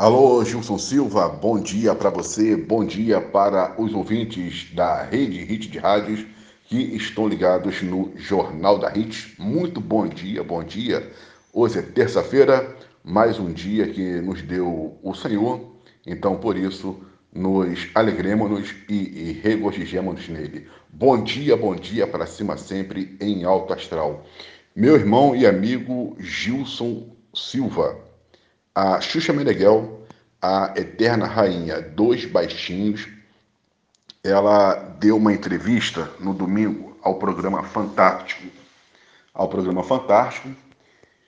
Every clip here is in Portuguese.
Alô, Gilson Silva, bom dia para você, bom dia para os ouvintes da rede Hit de Rádios que estão ligados no Jornal da Hit. Muito bom dia, bom dia. Hoje é terça-feira, mais um dia que nos deu o Senhor, então por isso nos alegremos e, e regozijemos nele. Bom dia, bom dia para cima sempre em alto astral. Meu irmão e amigo Gilson Silva a Xuxa Meneghel, a eterna rainha dos baixinhos, ela deu uma entrevista no domingo ao programa Fantástico, ao programa Fantástico,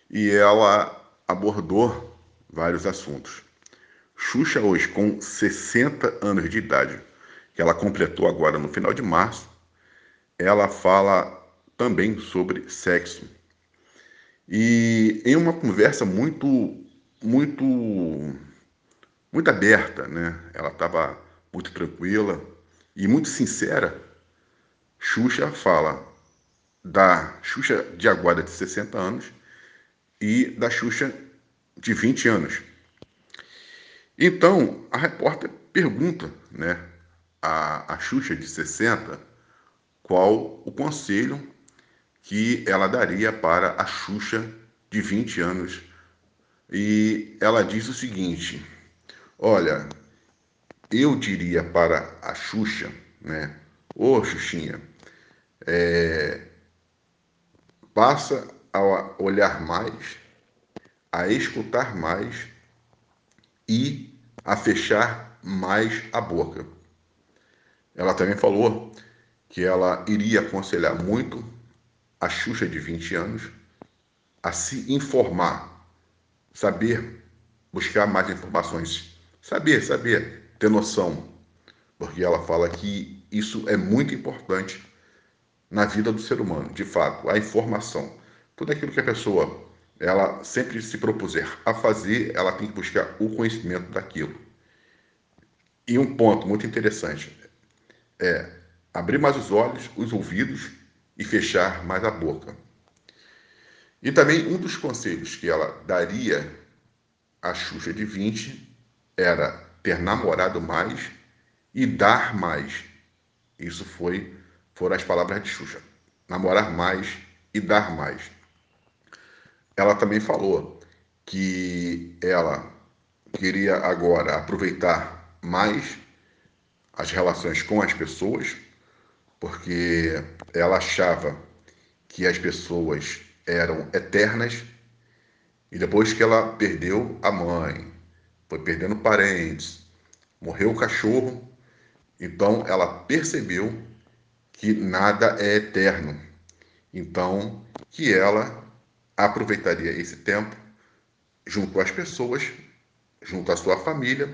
e ela abordou vários assuntos. Xuxa hoje com 60 anos de idade, que ela completou agora no final de março, ela fala também sobre sexo. E em uma conversa muito muito muito aberta, né? Ela estava muito tranquila e muito sincera. Xuxa fala da Xuxa de Aguada de 60 anos e da Xuxa de 20 anos. Então, a repórter pergunta, né, a, a Xuxa de 60 qual o conselho que ela daria para a Xuxa de 20 anos e ela diz o seguinte: Olha, eu diria para a Xuxa, né? Ô Xuxinha, é, passa a olhar mais, a escutar mais e a fechar mais a boca. Ela também falou que ela iria aconselhar muito a Xuxa de 20 anos a se informar saber buscar mais informações, saber, saber, ter noção, porque ela fala que isso é muito importante na vida do ser humano, de fato, a informação. Tudo aquilo que a pessoa ela sempre se propuser a fazer, ela tem que buscar o conhecimento daquilo. E um ponto muito interessante é abrir mais os olhos, os ouvidos e fechar mais a boca. E também um dos conselhos que ela daria à Xuxa de 20 era ter namorado mais e dar mais. Isso foi foram as palavras de Xuxa. Namorar mais e dar mais. Ela também falou que ela queria agora aproveitar mais as relações com as pessoas, porque ela achava que as pessoas eram eternas, e depois que ela perdeu a mãe, foi perdendo parentes, morreu o cachorro, então ela percebeu que nada é eterno. Então, que ela aproveitaria esse tempo junto às pessoas, junto à sua família,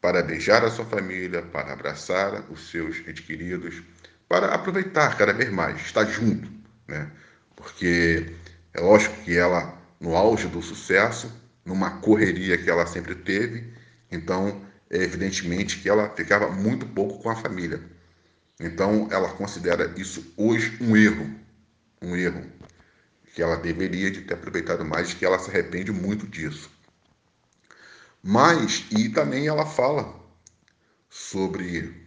para beijar a sua família, para abraçar os seus entes queridos, para aproveitar cada vez mais, estar junto, né? Porque é lógico que ela, no auge do sucesso, numa correria que ela sempre teve, então é evidentemente que ela ficava muito pouco com a família. Então ela considera isso hoje um erro, um erro que ela deveria de ter aproveitado mais, que ela se arrepende muito disso. Mas e também ela fala sobre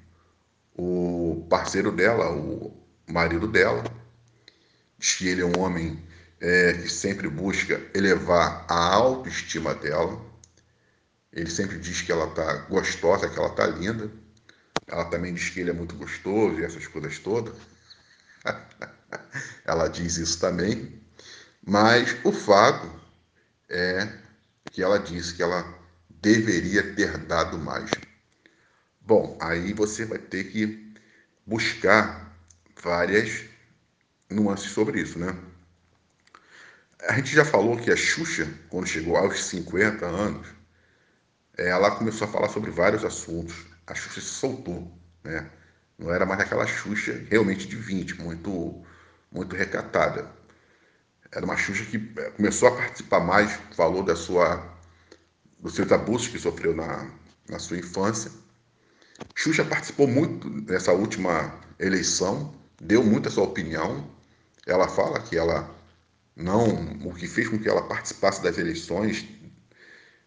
o parceiro dela, o marido dela, diz que ele é um homem é, que sempre busca elevar a autoestima dela. Ele sempre diz que ela está gostosa, que ela está linda. Ela também diz que ele é muito gostoso e essas coisas todas. ela diz isso também. Mas o fato é que ela disse que ela deveria ter dado mais. Bom, aí você vai ter que buscar várias nuances sobre isso, né? A gente já falou que a Xuxa, quando chegou aos 50 anos, ela começou a falar sobre vários assuntos. A Xuxa se soltou, né? Não era mais aquela Xuxa realmente de 20, muito, muito recatada. Era uma Xuxa que eh, começou a participar mais, falou da sua, dos seus abusos que sofreu na, na sua infância. Xuxa participou muito nessa última eleição, deu muito a sua opinião, ela fala que ela não, o que fez com que ela participasse das eleições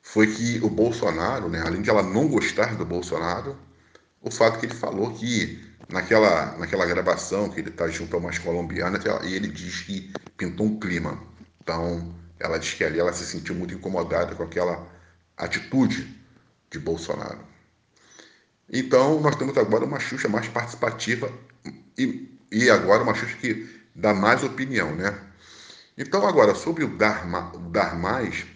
foi que o Bolsonaro, né, além de ela não gostar do Bolsonaro, o fato que ele falou que naquela, naquela gravação que ele está junto a umas colombianas e ele diz que pintou um clima. Então, ela diz que ali ela se sentiu muito incomodada com aquela atitude de Bolsonaro. Então, nós temos agora uma Xuxa mais participativa e, e agora uma Xuxa que dá mais opinião, né? Então, agora, sobre o dar, o dar mais,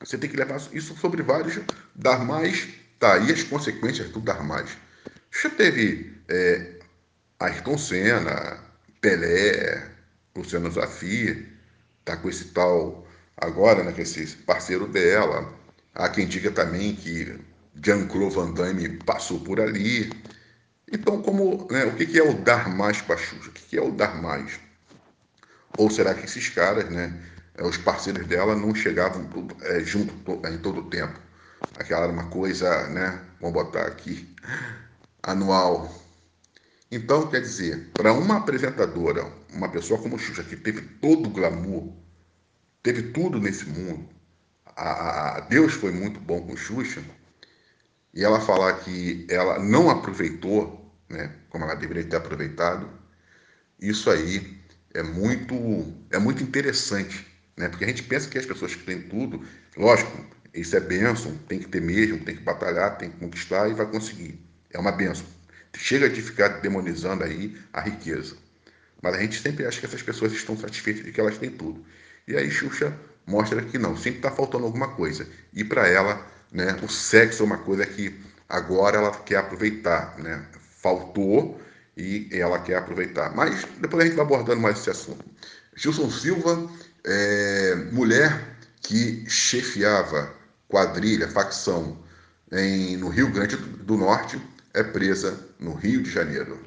você tem que levar isso sobre vários dar mais, tá? E as consequências do dar mais. Já teve é, Ayrton Senna, Pelé, Luciano Zafir, tá com esse tal agora, né, com esse parceiro dela. Há quem diga também que Jean-Claude Van Damme passou por ali. Então, como, né, o que é o dar mais para Xuxa? O que é o dar mais? Ou será que esses caras, né, é, os parceiros dela não chegavam é, junto em todo o tempo? Aquela era uma coisa, né, vamos botar aqui, anual. Então, quer dizer, para uma apresentadora, uma pessoa como Xuxa, que teve todo o glamour, teve tudo nesse mundo, a, a Deus foi muito bom com Xuxa, e ela falar que ela não aproveitou, né, como ela deveria ter aproveitado, isso aí é muito, é muito interessante, né? Porque a gente pensa que as pessoas que têm tudo, lógico, isso é bênção, tem que ter mesmo, tem que batalhar, tem que conquistar e vai conseguir. É uma bênção. Chega de ficar demonizando aí a riqueza. Mas a gente sempre acha que essas pessoas estão satisfeitas de que elas têm tudo. E aí Xuxa mostra que não, sempre está faltando alguma coisa. E para ela, né, o sexo é uma coisa que agora ela quer aproveitar. Né? Faltou e ela quer aproveitar. Mas depois a gente vai abordando mais esse assunto. Gilson Silva, é, mulher que chefiava quadrilha, facção em, no Rio Grande do Norte, é presa no Rio de Janeiro.